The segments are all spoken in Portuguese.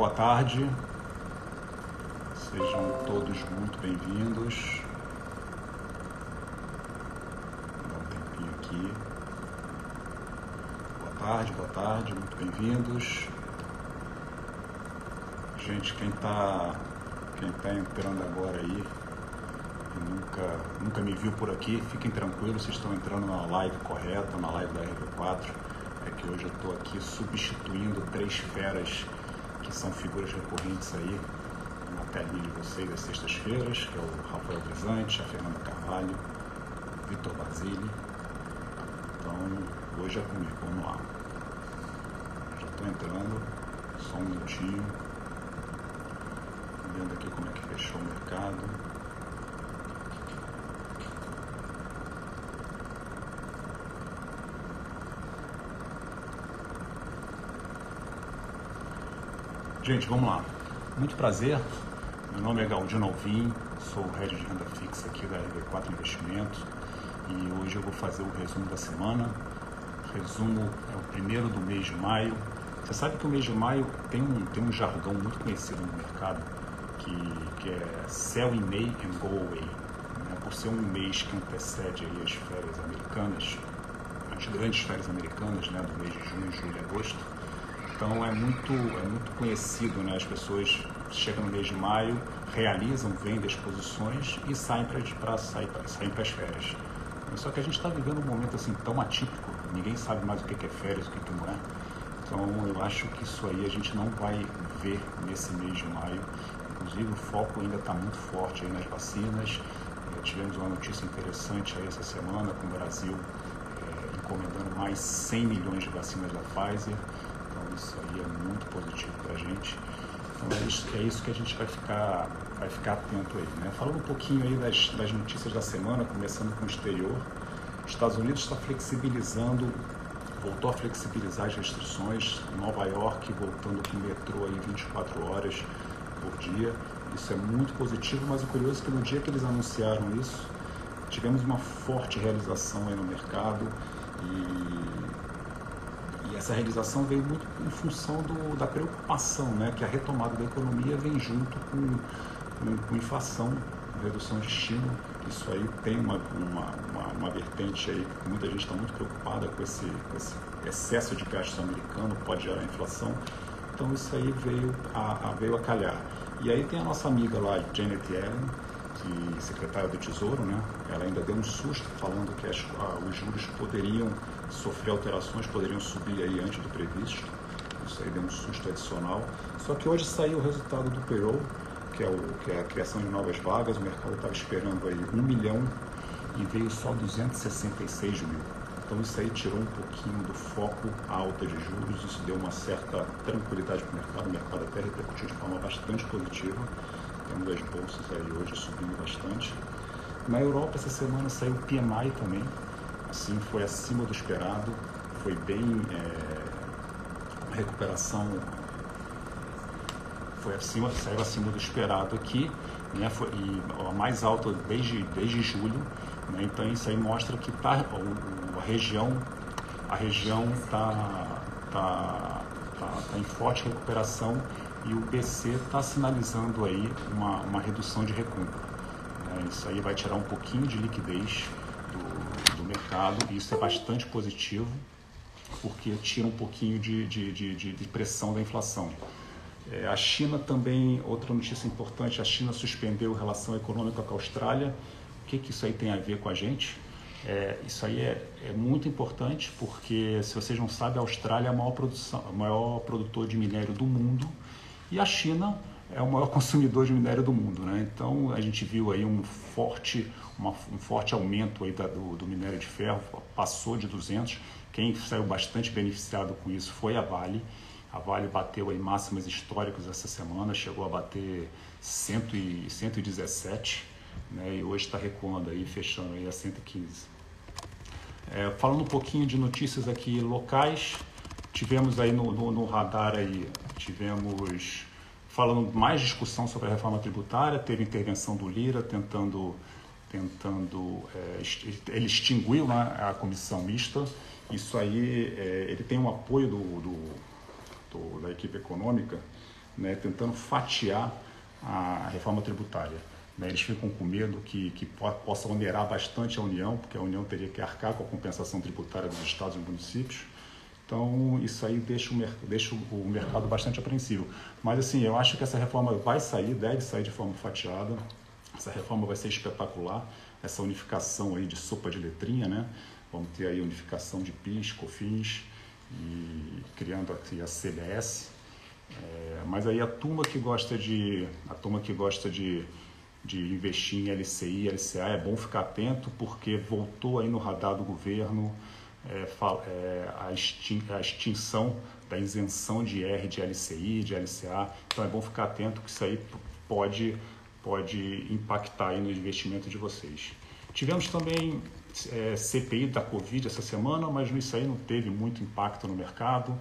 boa tarde. Sejam todos muito bem-vindos. Vou dar um tempinho aqui. Boa tarde, boa tarde, muito bem-vindos. Gente, quem está quem tá entrando agora aí e nunca, nunca me viu por aqui, fiquem tranquilos, vocês estão entrando na live correta, na live da RV4. É que hoje eu estou aqui substituindo três feras que são figuras recorrentes aí na telinha de vocês às sextas-feiras, que é o Rafael Brisante, a Fernanda Carvalho, Vitor Basile. Então, hoje é comigo, vamos lá. Já estou entrando, só um minutinho. Vendo aqui como é que fechou o mercado. Gente, vamos lá. Muito prazer. Meu nome é Galdino Alvim, sou o head de renda fixa aqui da RV4 Investimentos e hoje eu vou fazer o resumo da semana. Resumo é o primeiro do mês de maio. Você sabe que o mês de maio tem um, tem um jargão muito conhecido no mercado que, que é sell in May and go away. Né? Por ser um mês que antecede aí as férias americanas, as grandes férias americanas né? do mês de junho, julho e agosto então é muito, é muito conhecido, né? As pessoas chegam no mês de maio, realizam, vendem as posições e saem para sair, saem para as férias. Só que a gente está vivendo um momento assim tão atípico, ninguém sabe mais o que é férias, o que não é. Então eu acho que isso aí a gente não vai ver nesse mês de maio. Inclusive o foco ainda está muito forte nas vacinas. É, tivemos uma notícia interessante aí essa semana com o Brasil é, encomendando mais 100 milhões de vacinas da Pfizer. Isso é muito positivo para a gente. Então é isso, é isso, que a gente vai ficar, vai ficar atento aí. Né? Falando um pouquinho aí das, das notícias da semana, começando com o exterior. Os Estados Unidos está flexibilizando, voltou a flexibilizar as restrições. Nova York voltando com o metrô aí 24 horas por dia. Isso é muito positivo, mas o curioso é que no dia que eles anunciaram isso, tivemos uma forte realização aí no mercado e essa realização veio muito em função do, da preocupação, né, que a retomada da economia vem junto com, com, com inflação, redução de estímulo. Isso aí tem uma, uma, uma, uma vertente aí que muita gente está muito preocupada com esse, com esse excesso de gasto americano, pode gerar inflação. Então isso aí veio a, a, veio a calhar. E aí tem a nossa amiga lá, Janet Yellen, que secretária do Tesouro, né? Ela ainda deu um susto falando que as, os juros poderiam sofrer alterações, poderiam subir aí antes do previsto. Isso aí deu um susto adicional. Só que hoje saiu o resultado do payroll, que é, o, que é a criação de novas vagas. O mercado estava esperando aí um milhão e veio só 266 mil. Então isso aí tirou um pouquinho do foco a alta de juros, isso deu uma certa tranquilidade para o mercado, o mercado até repercutiu de forma bastante positiva temos as bolsas aí hoje subindo bastante. Na Europa, essa semana saiu o PMI também, assim, foi acima do esperado, foi bem. É, recuperação foi acima, saiu acima do esperado aqui, né, foi, a mais alta desde, desde julho. Né, então isso aí mostra que tá, a região a região está tá, tá, tá em forte recuperação e o BC está sinalizando aí uma, uma redução de recompra. Né? Isso aí vai tirar um pouquinho de liquidez mercado e isso é bastante positivo porque tira um pouquinho de, de, de, de pressão da inflação. É, a China também, outra notícia importante, a China suspendeu relação econômica com a Austrália. O que, que isso aí tem a ver com a gente? É, isso aí é, é, muito importante porque, se vocês não sabem, a Austrália é a maior, produção, o maior produtor de minério do mundo e a China é o maior consumidor de minério do mundo, né? Então a gente viu aí um forte, uma, um forte aumento aí da, do, do, minério de ferro, passou de 200. Quem saiu bastante beneficiado com isso foi a Vale. A Vale bateu aí máximas históricas essa semana, chegou a bater 100 e, 117, né? E hoje está recuando aí, fechando aí a 115. É, falando um pouquinho de notícias aqui locais, tivemos aí no, no, no radar aí tivemos falando mais discussão sobre a reforma tributária, teve intervenção do Lira tentando, tentando é, ele extinguiu né, a comissão mista. Isso aí, é, ele tem um apoio do, do, do, da equipe econômica, né, tentando fatiar a reforma tributária. Né? Eles ficam com medo que, que possa onerar bastante a União, porque a União teria que arcar com a compensação tributária dos estados e municípios. Então, isso aí deixa o, deixa o mercado bastante apreensivo. Mas, assim, eu acho que essa reforma vai sair, deve sair de forma fatiada. Essa reforma vai ser espetacular. Essa unificação aí de sopa de letrinha, né? Vamos ter aí unificação de PIS, COFINS e criando aqui a CBS. É, mas aí a turma que gosta de a turma que gosta de, de investir em LCI, LCA é bom ficar atento porque voltou aí no radar do governo é, é, a, extin, a, extinção da isenção de IR de LCI, de LCA. Então é bom ficar atento que isso aí pode, pode impactar aí no investimento de vocês. Tivemos também é, CPI da Covid essa semana, mas isso aí não teve muito impacto no mercado.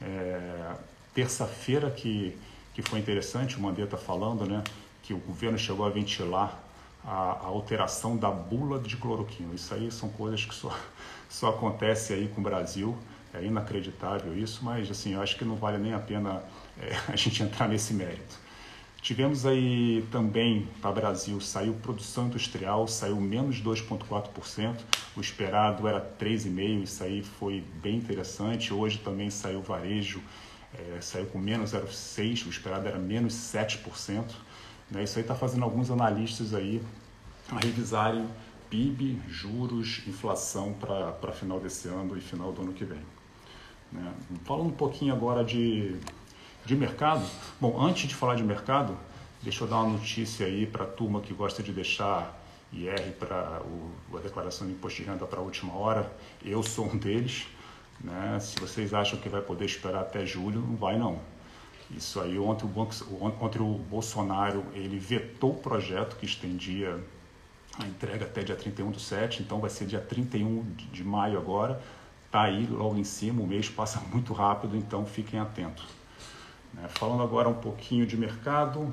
É, Terça-feira que, que foi interessante, o Mandetta falando, né, que o governo chegou a ventilar a, a, alteração da bula de cloroquina. Isso aí são coisas que só, só acontece aí com o Brasil. É inacreditável isso, mas assim, eu acho que não vale nem a pena é, a gente entrar nesse mérito. Tivemos aí também para Brasil, saiu produção industrial, saiu menos 2,4%, o esperado era 3,5%, isso aí foi bem interessante. Hoje também saiu varejo, é, saiu com menos 0,6%, o esperado era menos 7%. Né? Isso aí está fazendo alguns analistas aí revisarem PIB, juros, inflação para final desse ano e final do ano que vem. Né? Falando um pouquinho agora de de mercado? Bom, antes de falar de mercado, deixa eu dar uma notícia aí para a turma que gosta de deixar IR para a declaração de imposto de renda para a última hora. Eu sou um deles. Né? Se vocês acham que vai poder esperar até julho, não vai não. Isso aí, ontem o, ontem o Bolsonaro ele vetou o projeto que estendia a entrega até dia 31 do 7, então vai ser dia 31 de maio agora. Está aí logo em cima, o mês passa muito rápido, então fiquem atentos. Né? Falando agora um pouquinho de mercado.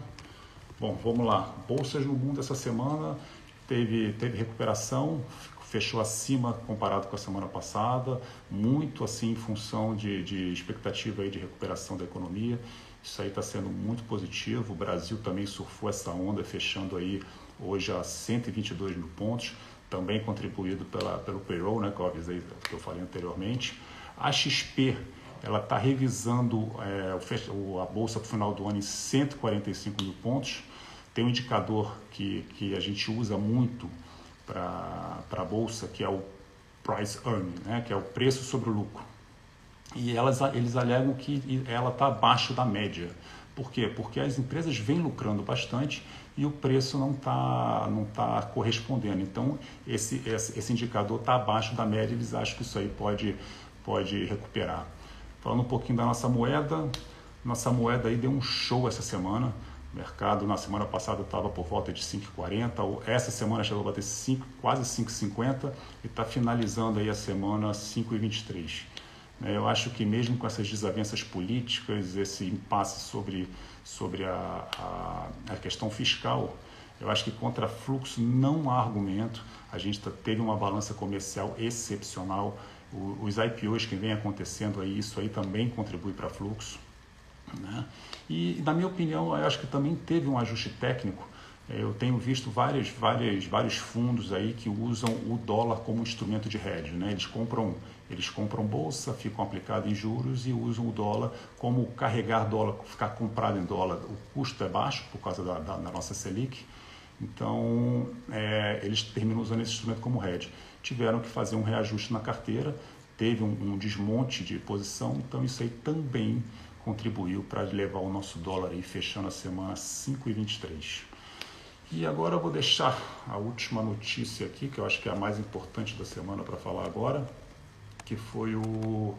Bom, vamos lá. Bolsas no mundo essa semana teve, teve recuperação, fechou acima comparado com a semana passada, muito assim em função de, de expectativa aí de recuperação da economia. Isso aí está sendo muito positivo. O Brasil também surfou essa onda, fechando aí hoje a 122 mil pontos, também contribuído pela, pelo payroll, né, que eu avisei, que eu falei anteriormente. A XP ela está revisando é, o, a bolsa para o final do ano em 145 mil pontos. Tem um indicador que, que a gente usa muito para a bolsa, que é o price earning, né, que é o preço sobre o lucro. E elas, eles alegam que ela está abaixo da média. Por quê? Porque as empresas vêm lucrando bastante e o preço não está não tá correspondendo. Então, esse, esse, esse indicador está abaixo da média, eles acham que isso aí pode, pode recuperar. Falando um pouquinho da nossa moeda, nossa moeda aí deu um show essa semana. O mercado na semana passada estava por volta de 5,40, essa semana chegou a bater 5, quase 5,50 e está finalizando aí a semana 5,23. Né, eu acho que mesmo com essas desavenças políticas, esse impasse sobre, sobre a, a, a questão fiscal, eu acho que contra fluxo não há argumento. A gente tá, teve uma balança comercial excepcional os IPOs que vem acontecendo aí, isso aí também contribui para fluxo. Né? E, na minha opinião, eu acho que também teve um ajuste técnico. Eu tenho visto várias, várias, vários fundos aí que usam o dólar como instrumento de hedge. Né? Eles, compram, eles compram bolsa, ficam aplicados em juros e usam o dólar como carregar dólar, ficar comprado em dólar. O custo é baixo por causa da, da, da nossa Selic. Então, é, eles terminam usando esse instrumento como hedge tiveram que fazer um reajuste na carteira, teve um, um desmonte de posição, então isso aí também contribuiu para levar o nosso dólar aí fechando a semana 5,23. E agora eu vou deixar a última notícia aqui, que eu acho que é a mais importante da semana para falar agora, que foi o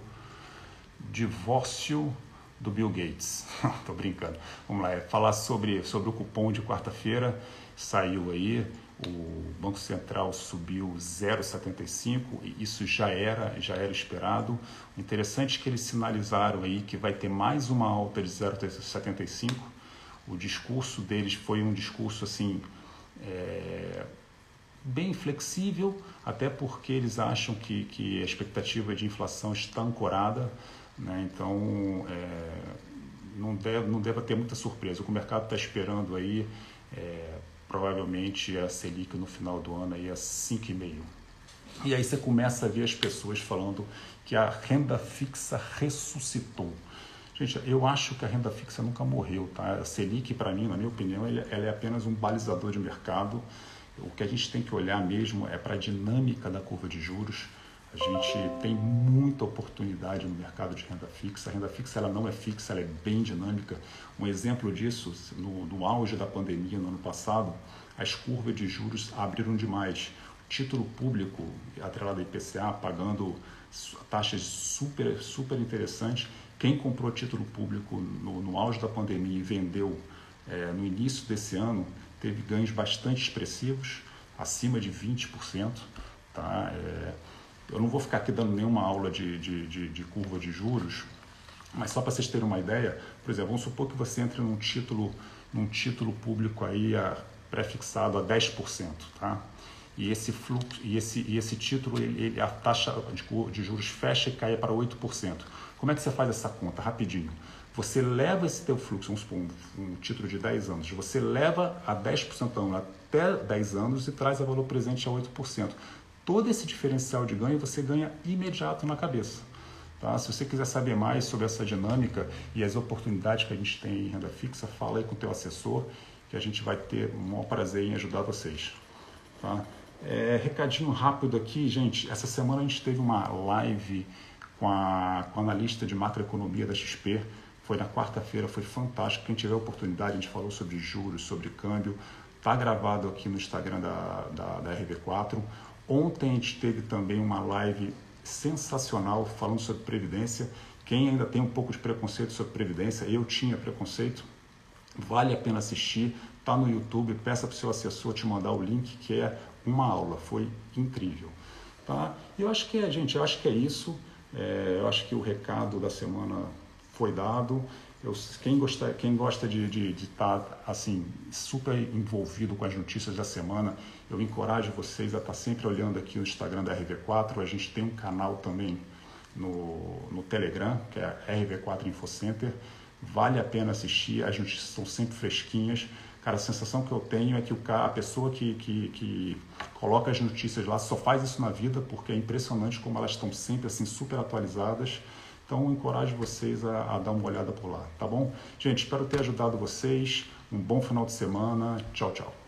divórcio do Bill Gates. Tô brincando. Vamos lá, é falar sobre, sobre o cupom de quarta-feira. Saiu aí, o Banco Central subiu 0,75 e isso já era, já era esperado. O interessante é que eles sinalizaram aí que vai ter mais uma alta de 0,75. O discurso deles foi um discurso assim é, bem flexível, até porque eles acham que, que a expectativa de inflação está ancorada, né? então é, não deve, não deve ter muita surpresa. O que o mercado está esperando aí é, provavelmente a Selic no final do ano aí é 5,5. E aí você começa a ver as pessoas falando que a renda fixa ressuscitou. Gente, eu acho que a renda fixa nunca morreu, tá? A Selic, para mim, na minha opinião, ela é apenas um balizador de mercado. O que a gente tem que olhar mesmo é para a dinâmica da curva de juros. A gente tem muita oportunidade no mercado de renda fixa. A renda fixa ela não é fixa, ela é bem dinâmica. Um exemplo disso, no, no auge da pandemia no ano passado, as curvas de juros abriram demais. O título público, atrelado ao IPCA, pagando taxas super, super interessantes, quem comprou título público no, no auge da pandemia e vendeu é, no início desse ano teve ganhos bastante expressivos, acima de 20%. Tá? É, eu não vou ficar aqui dando nenhuma aula de, de, de, de curva de juros, mas só para vocês terem uma ideia, por exemplo, vamos supor que você entre num título, num título público aí a, prefixado a 10%, tá? E esse fluxo, e esse, e esse título, ele, ele, a taxa de, de juros fecha e cai para 8%. Como é que você faz essa conta? Rapidinho. Você leva esse teu fluxo, vamos supor, um, um título de 10 anos, você leva a 10% ao ano até 10 anos e traz a valor presente a 8%. Todo esse diferencial de ganho você ganha imediato na cabeça. Tá? Se você quiser saber mais sobre essa dinâmica e as oportunidades que a gente tem em renda fixa, fala aí com o teu assessor que a gente vai ter o maior prazer em ajudar vocês. Tá? É, recadinho rápido aqui, gente. Essa semana a gente teve uma live com a, com a analista de macroeconomia da XP. Foi na quarta-feira, foi fantástico. Quem tiver oportunidade, a gente falou sobre juros, sobre câmbio. Está gravado aqui no Instagram da, da, da RV4. Ontem a gente teve também uma live sensacional falando sobre previdência. Quem ainda tem um pouco de preconceito sobre previdência, eu tinha preconceito, vale a pena assistir. Está no YouTube, peça para o seu assessor te mandar o link, que é uma aula, foi incrível. Tá? E eu acho que é, gente, eu acho que é isso. É, eu acho que o recado da semana foi dado. Eu, quem, gosta, quem gosta de estar de, de tá, assim, super envolvido com as notícias da semana, eu encorajo vocês a estar tá sempre olhando aqui o Instagram da RV4. A gente tem um canal também no, no Telegram, que é RV4 InfoCenter. Vale a pena assistir, as notícias são sempre fresquinhas. Cara, a sensação que eu tenho é que o a pessoa que, que, que coloca as notícias lá só faz isso na vida porque é impressionante como elas estão sempre assim super atualizadas. Então, encorajo vocês a, a, dar uma olhada por lá, tá bom? Gente, espero ter ajudado vocês. Um bom final de semana. Tchau, tchau.